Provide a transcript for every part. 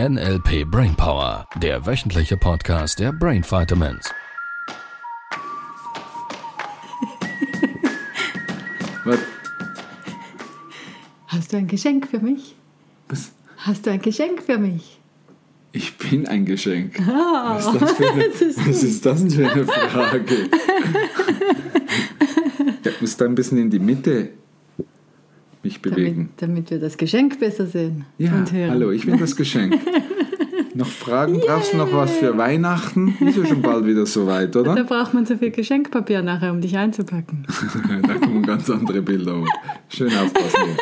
NLP Brainpower, der wöchentliche Podcast der Brain Vitamins. Was? Hast du ein Geschenk für mich? Was? Hast du ein Geschenk für mich? Ich bin ein Geschenk. Ah, Was ist das, für eine, das ist was ist das denn für eine Frage? Ich muss da ein bisschen in die Mitte bewegen. Damit, damit wir das Geschenk besser sehen Ja, und hören. hallo, ich bin das Geschenk. noch Fragen? Brauchst du noch was für Weihnachten? Ist ja schon bald wieder soweit, Da oder? braucht man so viel Geschenkpapier nachher, um dich einzupacken. da kommen ganz andere Bilder. hoch. Schön aufpassen.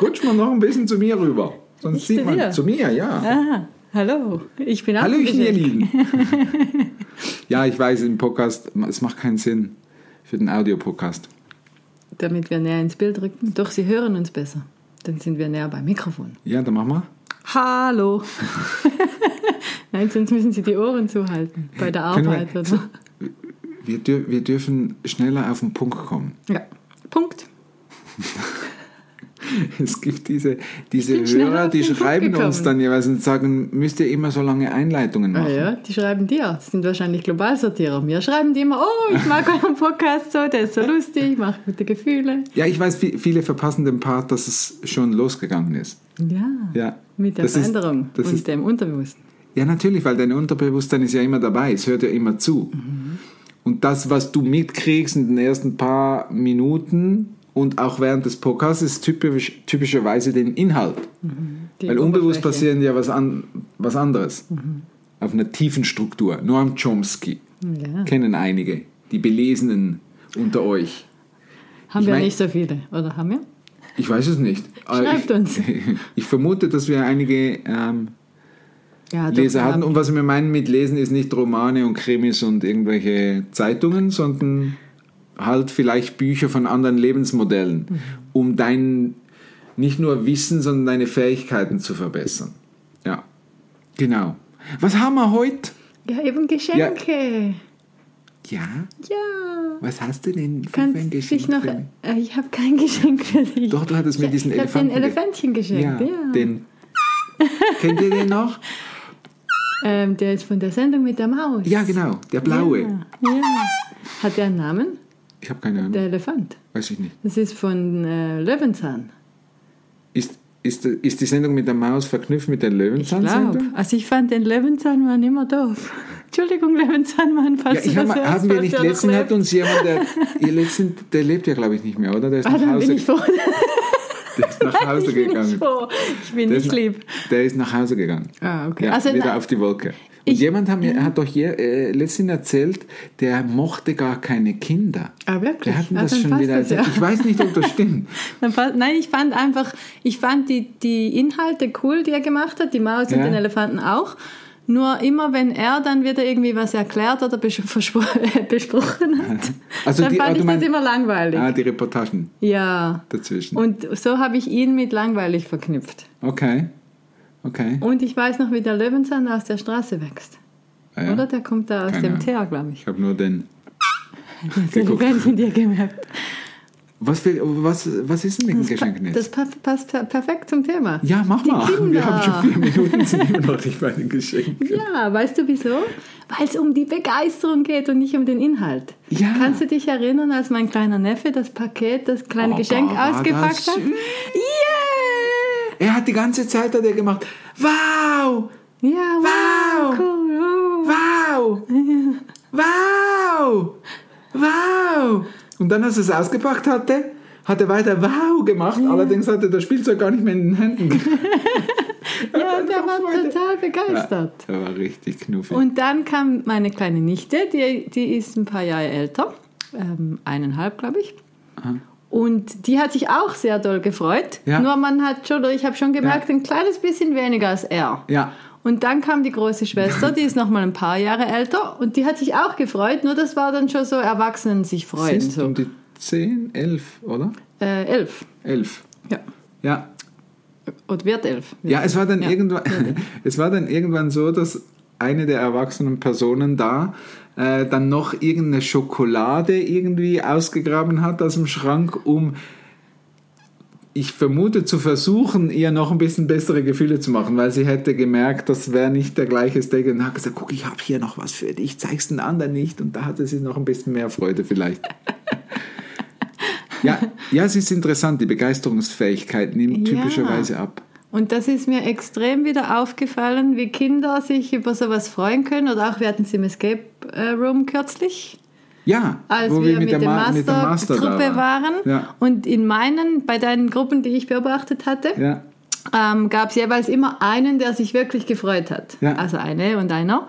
Rutsch mal noch ein bisschen zu mir rüber. Sonst Ich sieht zu man dir? zu mir, ja. Ah, hallo, ich bin auch Hallöchen, ihr. Lieben. ja, ich weiß, im Podcast, es macht keinen Sinn für den Audiopodcast. Damit wir näher ins Bild rücken. Doch, sie hören uns besser. Dann sind wir näher beim Mikrofon. Ja, dann machen wir. Hallo. Nein, sonst müssen sie die Ohren zuhalten bei der Arbeit. wir, oder? wir, wir dürfen schneller auf den Punkt kommen. Ja, Punkt. Es gibt diese, diese Hörer, die schreiben uns dann jeweils und sagen, müsst ihr immer so lange Einleitungen Ah machen. ja, die schreiben dir. Das sind wahrscheinlich Globalsortierer. Mir schreiben die immer, oh, ich mag euren Podcast so, der ist so lustig, macht gute Gefühle. Ja, ich weiß, vi- viele verpassen den Part, dass es schon losgegangen ist. Ja, Ja, mit der das ist- Veränderung das und ist- dem Unterbewussten. Ja, natürlich, weil dein Unterbewusstsein ist ja immer dabei, es hört ja immer zu. Und das, was du mitkriegst in den ersten paar Minuten und auch während des Podcasts, ist typisch, typischerweise den Inhalt. Die weil unbewusst passiert ja was, an, was anderes. Auf einer tiefen Struktur. Noam Chomsky Ja. kennen einige, die Belesenen unter euch. Haben Ich wir mein- nicht so viele, oder haben wir? Ich weiß es nicht. Schreibt ich, uns. Ich vermute, dass wir einige ähm, Ja, Leser hatten. haben- Und was wir meinen mit Lesen ist nicht Romane und Krimis und irgendwelche Zeitungen, sondern halt vielleicht Bücher von anderen Lebensmodellen, Mhm. um dein nicht nur Wissen, sondern deine Fähigkeiten zu verbessern. Ja, genau. Was haben wir heute? Ja, eben Geschenke. Ja, Ja. was hast du denn für Kannst ein Geschenk? noch. mich? Äh, Ich habe kein Geschenk für dich. Doch, du hattest mir Ich- diesen ich Elefanten. den ge- Elefantchen geschenkt, Ja, ja. den. Kennt ihr den noch? Ähm, der ist von der Sendung mit der Maus. Ja, genau, der blaue. Ja. ja. Hat der einen Namen? Ich habe keine Ahnung, Der Elefant. weiß ich nicht. Das ist von äh, Löwenzahn. Ist, ist, ist die Sendung mit der Maus verknüpft mit der Ich glaube. Löwenzahn-Sendung? Also ich fand den Löwenzahnmann immer doof. Entschuldigung, Löwenzahnmann, Ja, falls ich du hab, das hörst, haben wir nicht letztens hat uns jemand, der, ihr letzten, der lebt ja glaube ich nicht mehr, oder? Der ist Ah, nach dann bin Hause, ich froh. der ist nach Hause ich bin gegangen. nicht froh. Ich bin Der nicht lieb. der ist nach Hause gegangen. Ah, okay. Ja, also wieder na, auf die Wolke. Und Ich- jemand hat, mir, hat doch je, äh, letztens erzählt, der mochte gar keine Kinder. Ah, wirklich? Der hat mir Ah, das schon wieder das ja. Ich weiß nicht, ob das stimmt. Nein, ich fand einfach, ich fand die, die Inhalte cool, die er gemacht hat, die Maus und Ja. den Elefanten auch. Nur immer, wenn er dann wieder irgendwie was erklärt oder besprochen hat, Also dann die- ah, fand du ich meinst- das immer langweilig. Ah, die Reportagen ja. dazwischen. Und so habe ich ihn mit langweilig verknüpft. Okay. Okay. Und ich weiß noch, wie der Löwenzahn aus der Straße wächst. Ah, ja. Oder? Der kommt da aus Keine dem. Teer, glaube ich. Ich habe nur den. Das Geguckt. Elefantchen dir gemerkt. Was, für, was, was ist denn mit dem Geschenk das pa passt per perfekt zum Thema. Ja, mach Die mal. Kinder. Wir haben schon vier Minuten, sind immer noch nicht bei den Geschenken. Ja, weißt du wieso? Weil es um die Begeisterung geht und nicht um den Inhalt. Ja. Kannst du dich erinnern, als mein kleiner Neffe das Paket, das kleine Oh, Geschenk war ausgepackt hat? Yeah! Er hat die ganze Zeit hat er gemacht, wow, Ja, Wow! wow, cool. Oh. wow, wow, wow. Und dann, als er es ausgepackt hatte, hat er weiter wow gemacht. Allerdings hatte er das Spielzeug gar nicht mehr in den Händen. Ja, der war Freude. total begeistert. Ja, der war richtig knuffig. Und dann kam meine kleine Nichte, die, die ist ein paar Jahre älter, ähm, eineinhalb, glaube ich. Und die hat sich auch sehr doll gefreut. Ja. Nur man hat schon, oder ich habe schon gemerkt, ein kleines bisschen weniger als er. ja, Und dann kam die große Schwester, die ist noch mal ein paar Jahre älter und die hat sich auch gefreut, nur das war dann schon so Erwachsenen sich freuen. sind So. um die 10, 11, oder? Äh, elf. 11. Ja. Ja, Und wird elf. Ja, es war dann Ja. irgendwann, es war dann irgendwann so, dass eine der erwachsenen Personen da äh, dann noch irgendeine Schokolade irgendwie ausgegraben hat aus dem Schrank, um ich vermute zu versuchen, ihr noch ein bisschen bessere Gefühle zu machen, weil sie hätte gemerkt, das wäre nicht der gleiche Steak und hat gesagt, guck, ich habe hier noch was für dich, zeig's den anderen nicht und da hatte sie noch ein bisschen mehr Freude vielleicht. ja, ja, es ist interessant, die Begeisterungsfähigkeit nimmt Ja. typischerweise ab. Und das ist mir extrem wieder aufgefallen, wie Kinder sich über sowas freuen können. Oder auch, wir hatten es im Escape äh, Room kürzlich, Ja, als wo wir, mit, der Ma- mit der Master da Master-Truppe waren. Ja, Und in meinen, bei deinen Gruppen, die ich beobachtet hatte, ja, ähm, gab es jeweils immer einen, der sich wirklich gefreut hat. Ja. Also eine und einer.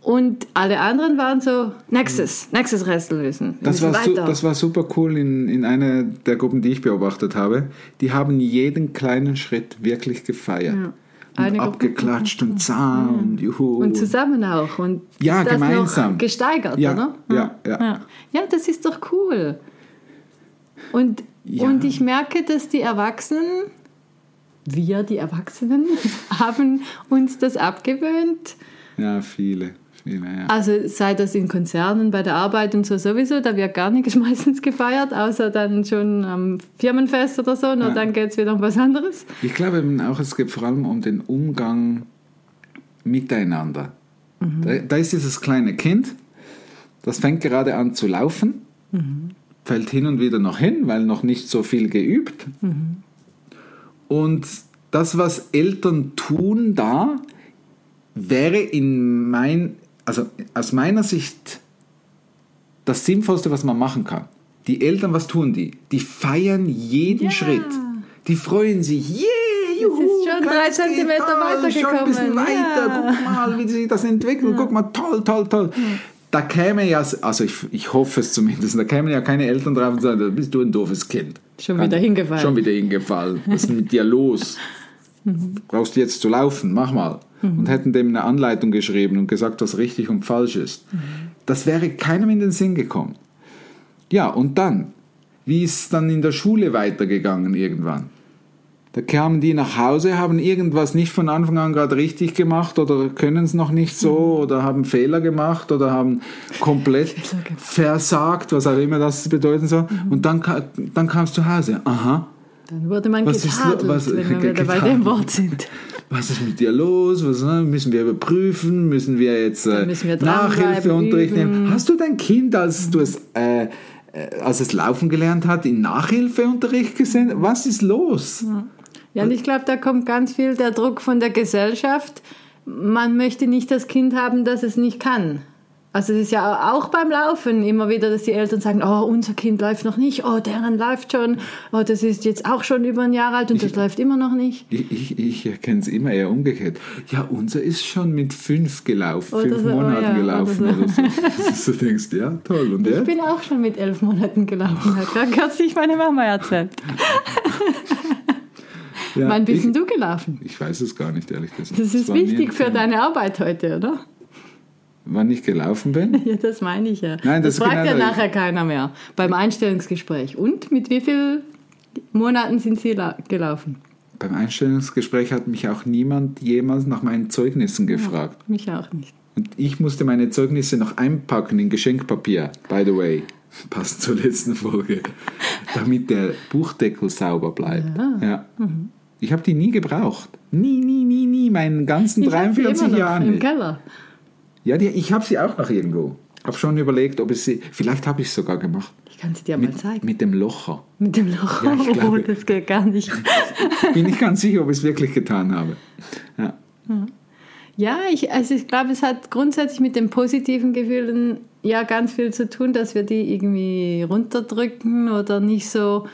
Und alle anderen waren so, nächstes, nächstes Rätsel lösen. Wir Das war, weiter. das war super cool in, in einer der Gruppen, die ich beobachtet habe. Die haben jeden kleinen Schritt wirklich gefeiert. Ja. Und abgeklatscht und zah und juhu. Und zusammen auch. Und Ja, das gemeinsam. Noch gesteigert, Ja, oder? ja, ja. ja. Ja, das ist doch cool. Und, Ja. und ich merke, dass die Erwachsenen, wir, die Erwachsenen, haben uns das abgewöhnt. ja, viele, ja. Also sei das in Konzernen, bei der Arbeit und so sowieso, da wird gar nichts meistens gefeiert, außer dann schon am Firmenfest oder so, und Ja. dann geht es wieder um was anderes. Ich glaube eben auch, es geht vor allem um den Umgang miteinander. Da, da ist dieses kleine Kind, das fängt gerade an zu laufen, fällt hin und wieder noch hin, weil noch nicht so viel geübt. Und das, was Eltern tun da, wäre in mein, also aus meiner Sicht das Sinnvollste, was man machen kann. Die Eltern, was tun die? Die feiern jeden Ja. Schritt. Die freuen sich. Yeah, juhu, ist schon drei Zentimeter toll, Schon ein bisschen weitergekommen. weiter. Ja. Guck mal, wie sich das entwickelt. Guck mal, toll, toll, toll. Da käme ja, also ich, ich hoffe es zumindest, da kämen ja keine Eltern drauf und sagen, da bist du ein doofes Kind. Schon wieder hingefallen. Schon wieder hingefallen. Was ist mit dir los? Brauchst du jetzt zu laufen? Mach mal. Und hätten dem eine Anleitung geschrieben und gesagt, was richtig und falsch ist. Das wäre keinem in den Sinn gekommen. Ja, und dann? Wie ist es dann in der Schule weitergegangen irgendwann? Da kamen die nach Hause, haben irgendwas nicht von Anfang an gerade richtig gemacht oder können es noch nicht so oder haben Fehler gemacht oder haben komplett versagt, was auch immer das bedeuten soll. Und dann, dann kam es zu Hause. Aha, Dann wurde man Was ist getadelt, was- wenn wir wieder bei dem Wort sind. Was ist mit dir los? Was, äh, müssen wir überprüfen? Müssen wir jetzt äh, müssen wir Nachhilfeunterricht nehmen? Hast du dein Kind, als, du es, äh, äh, als es laufen gelernt hat, in Nachhilfeunterricht gesehen? Was ist los? Ja, und ich glaube, da kommt ganz viel der Druck von der Gesellschaft. Man möchte nicht das Kind haben, das es nicht kann. Also es ist ja auch beim Laufen immer wieder, dass die Eltern sagen, oh, unser Kind läuft noch nicht, oh, deren läuft schon, oh, das ist jetzt auch schon über ein Jahr alt und das läuft immer noch nicht. Ich, ich, ich erkenne es immer eher umgekehrt. Ja, unser ist schon mit fünf gelaufen, Oder fünf so, oh Monaten ja, gelaufen oder oder so. Dass du denkst, ja, toll. Und Ich jetzt? bin auch schon mit elf Monaten gelaufen, hat gerade kürzlich meine Mama erzählt. Ja, Wann bist ich, denn du gelaufen? ich weiß es gar nicht, ehrlich gesagt. Das ist mir wichtig für deine Arbeit heute, oder? Wann ich gelaufen bin? Ja, das meine ich ja. Nein, das das fragt genau ja nachher keiner mehr beim Einstellungsgespräch. Und mit wie vielen Monaten sind Sie la- gelaufen? Beim Einstellungsgespräch hat mich auch niemand jemals nach meinen Zeugnissen gefragt. Mich auch nicht. Und ich musste meine Zeugnisse noch einpacken in Geschenkpapier, by the way. Passt zur letzten Folge. Damit der Buchdeckel sauber bleibt. Ja. Mhm. Ich habe die nie gebraucht. Nie, nie, nie, nie. Meinen ganzen Ich hab sie 43 immer noch Jahren im. Keller. Ja, die, ich habe sie auch noch irgendwo. Habe schon überlegt, ob ich sie. Vielleicht habe ich es sogar gemacht. Ich kann sie dir mal Mit, zeigen. mit dem Locher. Mit dem Loch. Ja, ich oh, glaube- das geht gar nicht. Bin nicht ganz sicher, ob ich es wirklich getan habe. Ja. Ja, ich, also ich glaube, es hat grundsätzlich mit den positiven Gefühlen ja ganz viel zu tun, dass wir die irgendwie runterdrücken oder nicht so,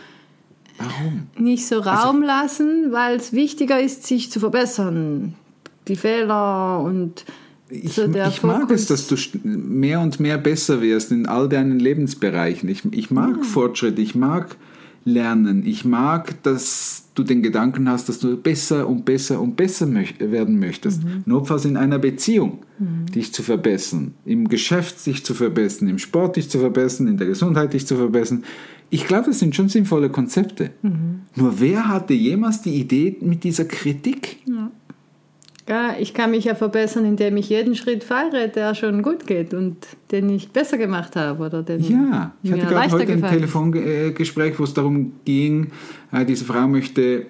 Warum? nicht so Also Raum lassen, weil es wichtiger ist, sich zu verbessern. Die Fehler und Ich, so ich mag es, dass du mehr und mehr besser wirst in all deinen Lebensbereichen. Ich, ich mag Fortschritt, ich mag Lernen, ich mag, dass du den Gedanken hast, dass du besser und besser und besser möch werden möchtest. Notfalls in einer Beziehung dich zu verbessern, im Geschäft dich zu verbessern, im Sport dich zu verbessern, in der Gesundheit dich zu verbessern. Ich glaube, das sind schon sinnvolle Konzepte. Nur wer hatte jemals die Idee mit dieser Kritik? Ja, ich kann mich ja verbessern, indem ich jeden Schritt fahre, der schon gut geht und den ich besser gemacht habe oder den Ja, ich hatte gerade heute ein. Telefongespräch, wo es darum ging, äh, diese Frau möchte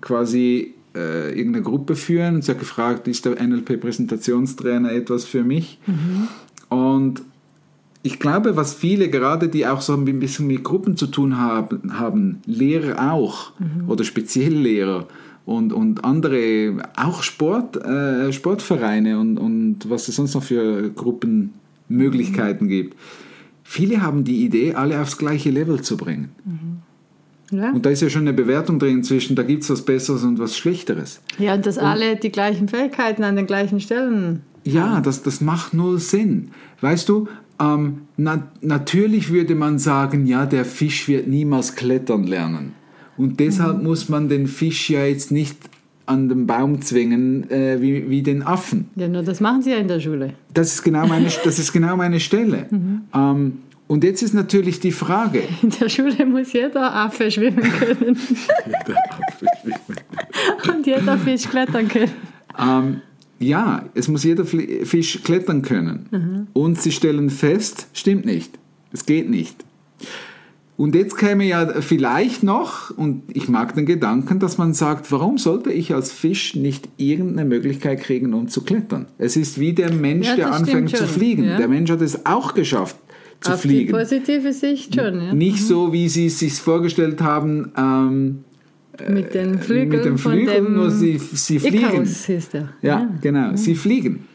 quasi äh, irgendeine Gruppe führen und sie hat gefragt, ist der NLP-Präsentationstrainer etwas für mich? Und ich glaube, was viele, gerade die auch so ein bisschen mit Gruppen zu tun haben, haben Lehrer auch oder Spezialllehrer und, und andere, auch Sport, äh, Sportvereine und, und was es sonst noch für Gruppenmöglichkeiten gibt. Viele haben die Idee, alle aufs gleiche Level zu bringen. Ja. Und da ist ja schon eine Bewertung drin zwischen, da gibt es was Besseres und was Schlechteres. ja, und dass alle die gleichen Fähigkeiten an den gleichen Stellen. Ja, das, das macht null Sinn. Weißt du, ähm, na, natürlich würde man sagen, ja, der Fisch wird niemals klettern lernen. Und deshalb muss man den Fisch ja jetzt nicht an den Baum zwingen äh, wie, wie den Affen. Ja, nur das machen sie ja in der Schule. Das ist genau meine, das ist genau meine Stelle. Ähm, und jetzt ist natürlich die Frage, In der Schule muss jeder Affe schwimmen können und jeder Fisch klettern können. Ähm, ja, es muss jeder Fisch klettern können. Und sie stellen fest, stimmt nicht. Es geht nicht. Und jetzt käme ja vielleicht noch, und ich mag den Gedanken, dass man sagt, warum sollte ich als Fisch nicht irgendeine Möglichkeit kriegen, um zu klettern? Es ist wie der Mensch, Ja, der anfängt zu fliegen. ja. Der Mensch hat es auch geschafft zu Auf fliegen. die positive Sicht schon, ja. Nicht so, wie sie es sich vorgestellt haben, ähm, Mit den Flügeln, mit dem von Flügel, dem nur sie, sie fliegen. Icarus hieß der. Ja, genau. Sie fliegen.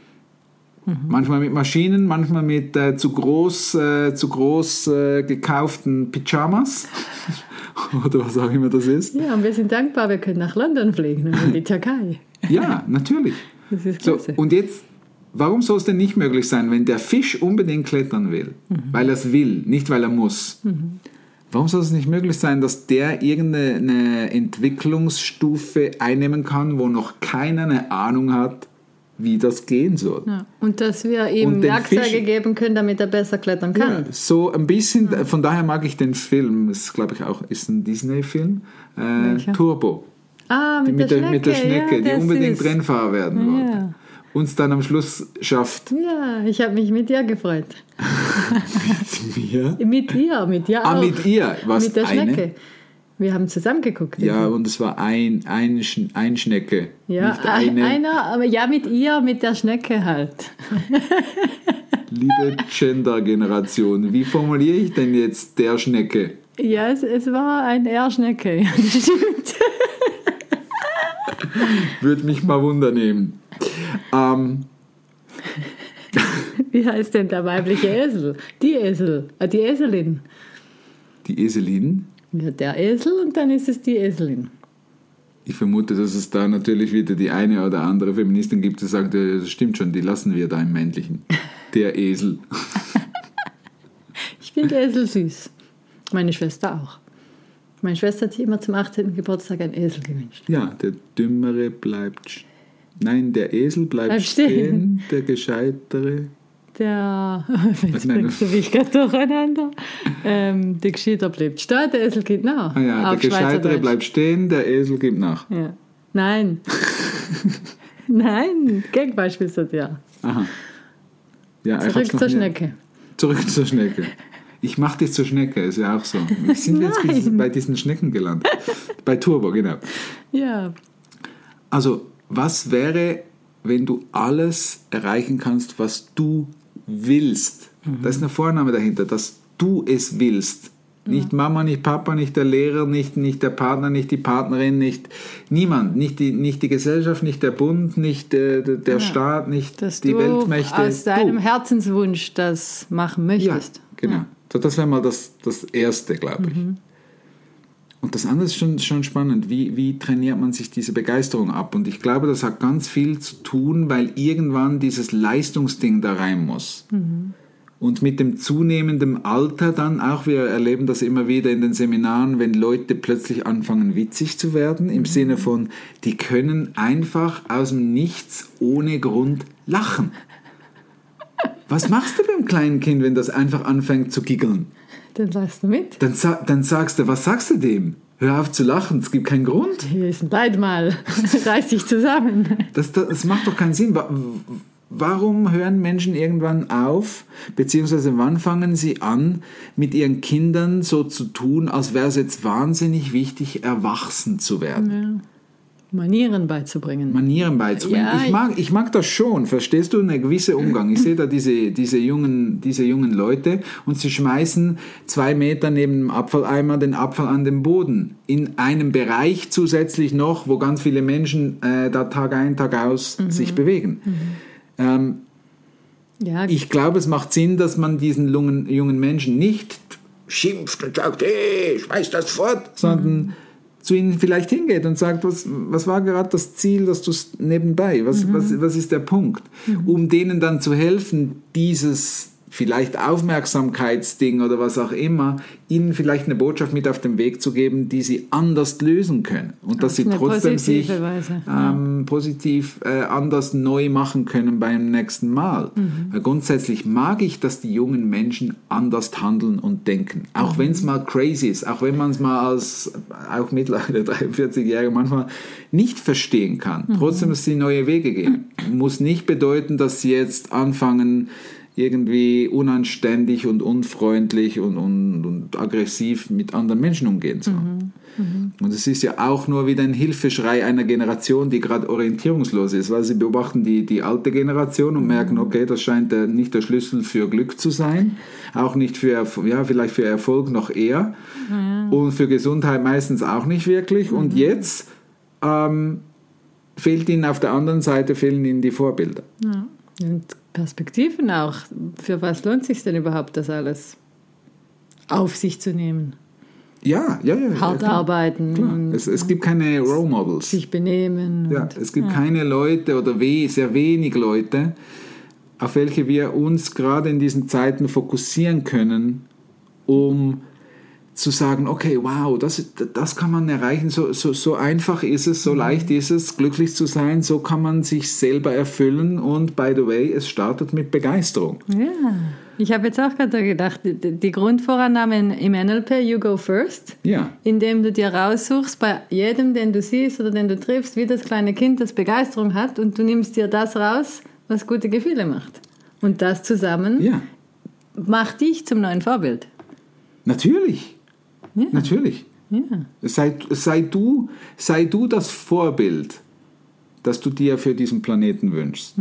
Manchmal mit Maschinen, manchmal mit äh, zu groß, äh, zu groß äh, gekauften Pyjamas. Oder was auch immer das ist. Ja, und wir sind dankbar, wir können nach London fliegen und in die Türkei. Ja, natürlich. Das ist So, und jetzt, warum soll es denn nicht möglich sein, wenn der Fisch unbedingt klettern will? Weil er es will, nicht weil er muss. Warum soll es nicht möglich sein, dass der irgendeine Entwicklungsstufe einnehmen kann, wo noch keiner eine Ahnung hat, wie das gehen soll? ja. Und dass wir ihm Werkzeuge geben können, damit er besser klettern kann. Ja, so ein bisschen, von daher mag ich den Film, das glaube ich auch, ist ein Disney-Film, äh? Turbo. Ah, mit, mit, der, Schnecke. mit der Schnecke, ja, die unbedingt. Rennfahrer werden Ja. wollte. Uns dann am Schluss schafft. Ja, ich habe mich mit ihr gefreut. Mit ihr, mit ihr Ah, auch. mit ihr. Was, mit der eine? Schnecke. Wir haben zusammen geguckt. Ja, und es war ein, ein, ein Schnecke. Ja, nicht eine. einer, aber ja, mit ihr, mit der Schnecke halt. Liebe Gender-Generation, wie formuliere ich denn jetzt der Schnecke? Ja, es, es war ein R-Schnecke. Ja, das stimmt. Würde mich mal Wunder nehmen. Ähm, Wie heißt denn der weibliche Esel? Die Esel, äh, die Eselin. die Eselin. Ja, der Esel und dann ist es die Eselin. Ich vermute, dass es da natürlich wieder die eine oder andere Feministin gibt, die sagt, das stimmt schon, die lassen wir da im Männlichen. Der Esel. Ich finde Esel süß. Meine Schwester auch. Meine Schwester hat sich immer zum 18. Geburtstag ein Esel gewünscht. Ja, der Dümmere bleibt. Nein, der Esel bleibt Bleibt stehen. stehen. der Gescheitere. Der, jetzt Nein. bringst du mich gerade durcheinander. Ähm, der Gescheiter bleibt stehen, der Esel geht nach. Ah ja, der Gescheitere bleibt stehen, der Esel gibt nach. Ja. Nein. Nein, Gegenbeispiel ist ja. Aha. Ja, Zurück zur Schnecke. Zurück zur Schnecke. Ich mach dich zur Schnecke, ist ja auch so. Wie sind wir jetzt bei diesen Schnecken gelandet? Bei Turbo, genau. Ja, Also, was wäre, wenn du alles erreichen kannst, was du willst? Da ist eine Vorname dahinter, dass du es willst. Nicht Mama, nicht Papa, nicht der Lehrer, nicht, nicht der Partner, nicht die Partnerin, nicht niemand, nicht die, nicht die Gesellschaft, nicht der Bund, nicht äh, der, der Staat, nicht dass die du Weltmächte. aus deinem du. Herzenswunsch das machen Ja, möchtest. genau. So, das wäre mal das, das Erste, glaube ich. Und das andere ist schon, schon spannend. Wie, wie trainiert man sich diese Begeisterung ab? Und ich glaube, das hat ganz viel zu tun, weil irgendwann dieses Leistungsding da rein muss. Und mit dem zunehmenden Alter dann auch, wir erleben das immer wieder in den Seminaren, wenn Leute plötzlich anfangen witzig zu werden, im Sinne von, die können einfach aus dem Nichts ohne Grund lachen. Was machst du beim kleinen Kind, wenn das einfach anfängt zu giggeln? Dann sagst du mit. Dann, dann sagst du, was sagst du dem? Hör auf zu lachen, es gibt keinen Grund. Wir sind beide mal. Reiß dich zusammen. Das, das, das macht doch keinen Sinn. Wa- Warum hören Menschen irgendwann auf, beziehungsweise wann fangen sie an, mit ihren Kindern so zu tun, als wäre es jetzt wahnsinnig wichtig, erwachsen zu werden? Manieren beizubringen. Manieren beizubringen. Ja, ich, mag, ich mag das schon, verstehst du, eine gewisse Umgang. Ich sehe da diese, diese, jungen, diese jungen Leute und sie schmeißen zwei Meter neben dem Abfalleimer den Abfall an den Boden. In einem Bereich zusätzlich noch, wo ganz viele Menschen äh, da Tag ein, Tag aus sich bewegen. Ähm, ja, ich glaube, es macht Sinn, dass man diesen jungen, jungen Menschen nicht schimpft und sagt, hey, schmeiß das fort, sondern zu ihnen vielleicht hingeht und sagt, was, was war gerade das Ziel, dass du es nebenbei, was, was, was ist der Punkt? Um denen dann zu helfen, dieses vielleicht Aufmerksamkeitsding oder was auch immer, ihnen vielleicht eine Botschaft mit auf den Weg zu geben, die sie anders lösen können und dass Auf sie eine trotzdem sich ähm, positiv äh, anders neu machen können beim nächsten Mal. Weil grundsätzlich mag ich, dass die jungen Menschen anders handeln und denken. Auch wenn es mal crazy ist, auch wenn man es mal als auch mittlerweile 43-Jährige manchmal nicht verstehen kann. Trotzdem, dass sie neue Wege gehen. Muss nicht bedeuten, dass sie jetzt anfangen, irgendwie unanständig und unfreundlich und, und, und aggressiv mit anderen Menschen umgehen zu. Und es ist ja auch nur wieder ein Hilfeschrei einer Generation, die gerade orientierungslos ist, weil sie beobachten die, die alte Generation und merken, okay, das scheint der, nicht der Schlüssel für Glück zu sein, auch nicht für, ja, vielleicht für Erfolg noch eher und für Gesundheit meistens auch nicht wirklich. Und jetzt ähm, fehlt ihnen auf der anderen Seite fehlen ihnen die Vorbilder. und Perspektiven auch. Für was lohnt sich denn überhaupt, das alles auf sich zu nehmen? Ja, ja, ja. Hart ja, arbeiten und Es, es gibt keine Role Models. sich benehmen. Ja, und, es gibt keine Leute oder we sehr wenig Leute, auf welche wir uns gerade in diesen Zeiten fokussieren können, um zu sagen, okay, wow, das, das kann man erreichen, so, so, so einfach ist es, so leicht ist es, glücklich zu sein, so kann man sich selber erfüllen. Und by the way, es startet mit Begeisterung. Ja, ich habe jetzt auch gerade gedacht, die, die Grundvorannahme im NLP, you go first, Ja, indem du dir raussuchst, bei jedem, den du siehst oder den du triffst, wie das kleine Kind das Begeisterung hat. Und du nimmst dir das raus, was gute Gefühle macht. Und das zusammen ja, macht dich zum neuen Vorbild. natürlich, Ja. natürlich. Ja. Sei, sei, du, sei du das Vorbild, das du dir für diesen Planeten wünschst.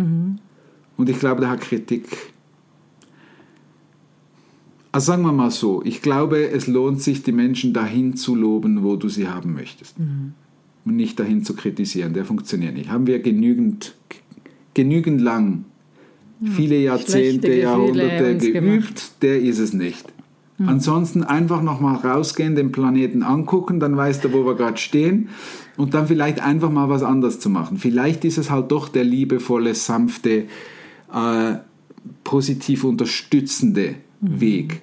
Und ich glaube, da hat Kritik. Also sagen wir mal so, ich glaube, es lohnt sich, die Menschen dahin zu loben, wo du sie haben möchtest. Und nicht dahin zu kritisieren. Der funktioniert nicht. Haben wir genügend, genügend lang, viele Jahrzehnte, Jahrhunderte geübt, der ist es nicht. Ansonsten einfach nochmal rausgehen, den Planeten angucken, dann weißt du, wo wir gerade stehen und dann vielleicht einfach mal was anderes zu machen. Vielleicht ist es halt doch der liebevolle, sanfte, äh, positiv unterstützende Weg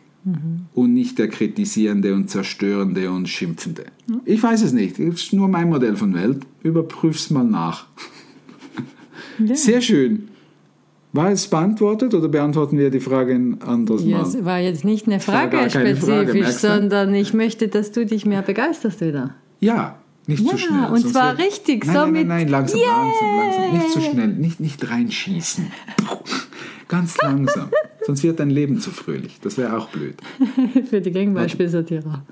und nicht der kritisierende und zerstörende und schimpfende. Ich weiß es nicht, das ist nur mein Modell von Welt. Überprüf's mal nach. Sehr schön. War es beantwortet oder beantworten wir die Frage ein anderes Ja, Mal? es war jetzt nicht eine Frage spezifisch, Frage, sondern ich möchte, dass du dich mehr begeisterst wieder. Ja, nicht Ja, zu schnell. und zwar wird- richtig, nein, so nein, Nein, nein, langsam, langsam, langsam. Nicht zu schnell, nicht, nicht reinschießen. Ganz langsam. sonst wird dein Leben zu fröhlich. Das wäre auch blöd. Für die Gegenbeispielsortierer.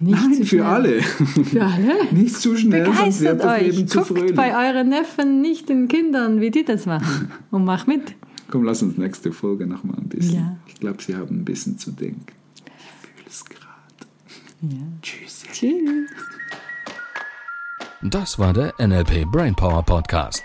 Nicht nein, zu für alle. Für alle? nicht zu schnell, sonst wird Begeistert das euch. Leben zu Guckt fröhlich. bei euren Neffen nicht den Kindern, wie die das machen. Und mach mit. Komm, lass uns nächste Folge noch mal ein bisschen. Ja. Ich glaube, sie haben ein bisschen zu denken. Ich fühle es gerade. Tschüss. Tschüss. Das war der NLP Brainpower Podcast.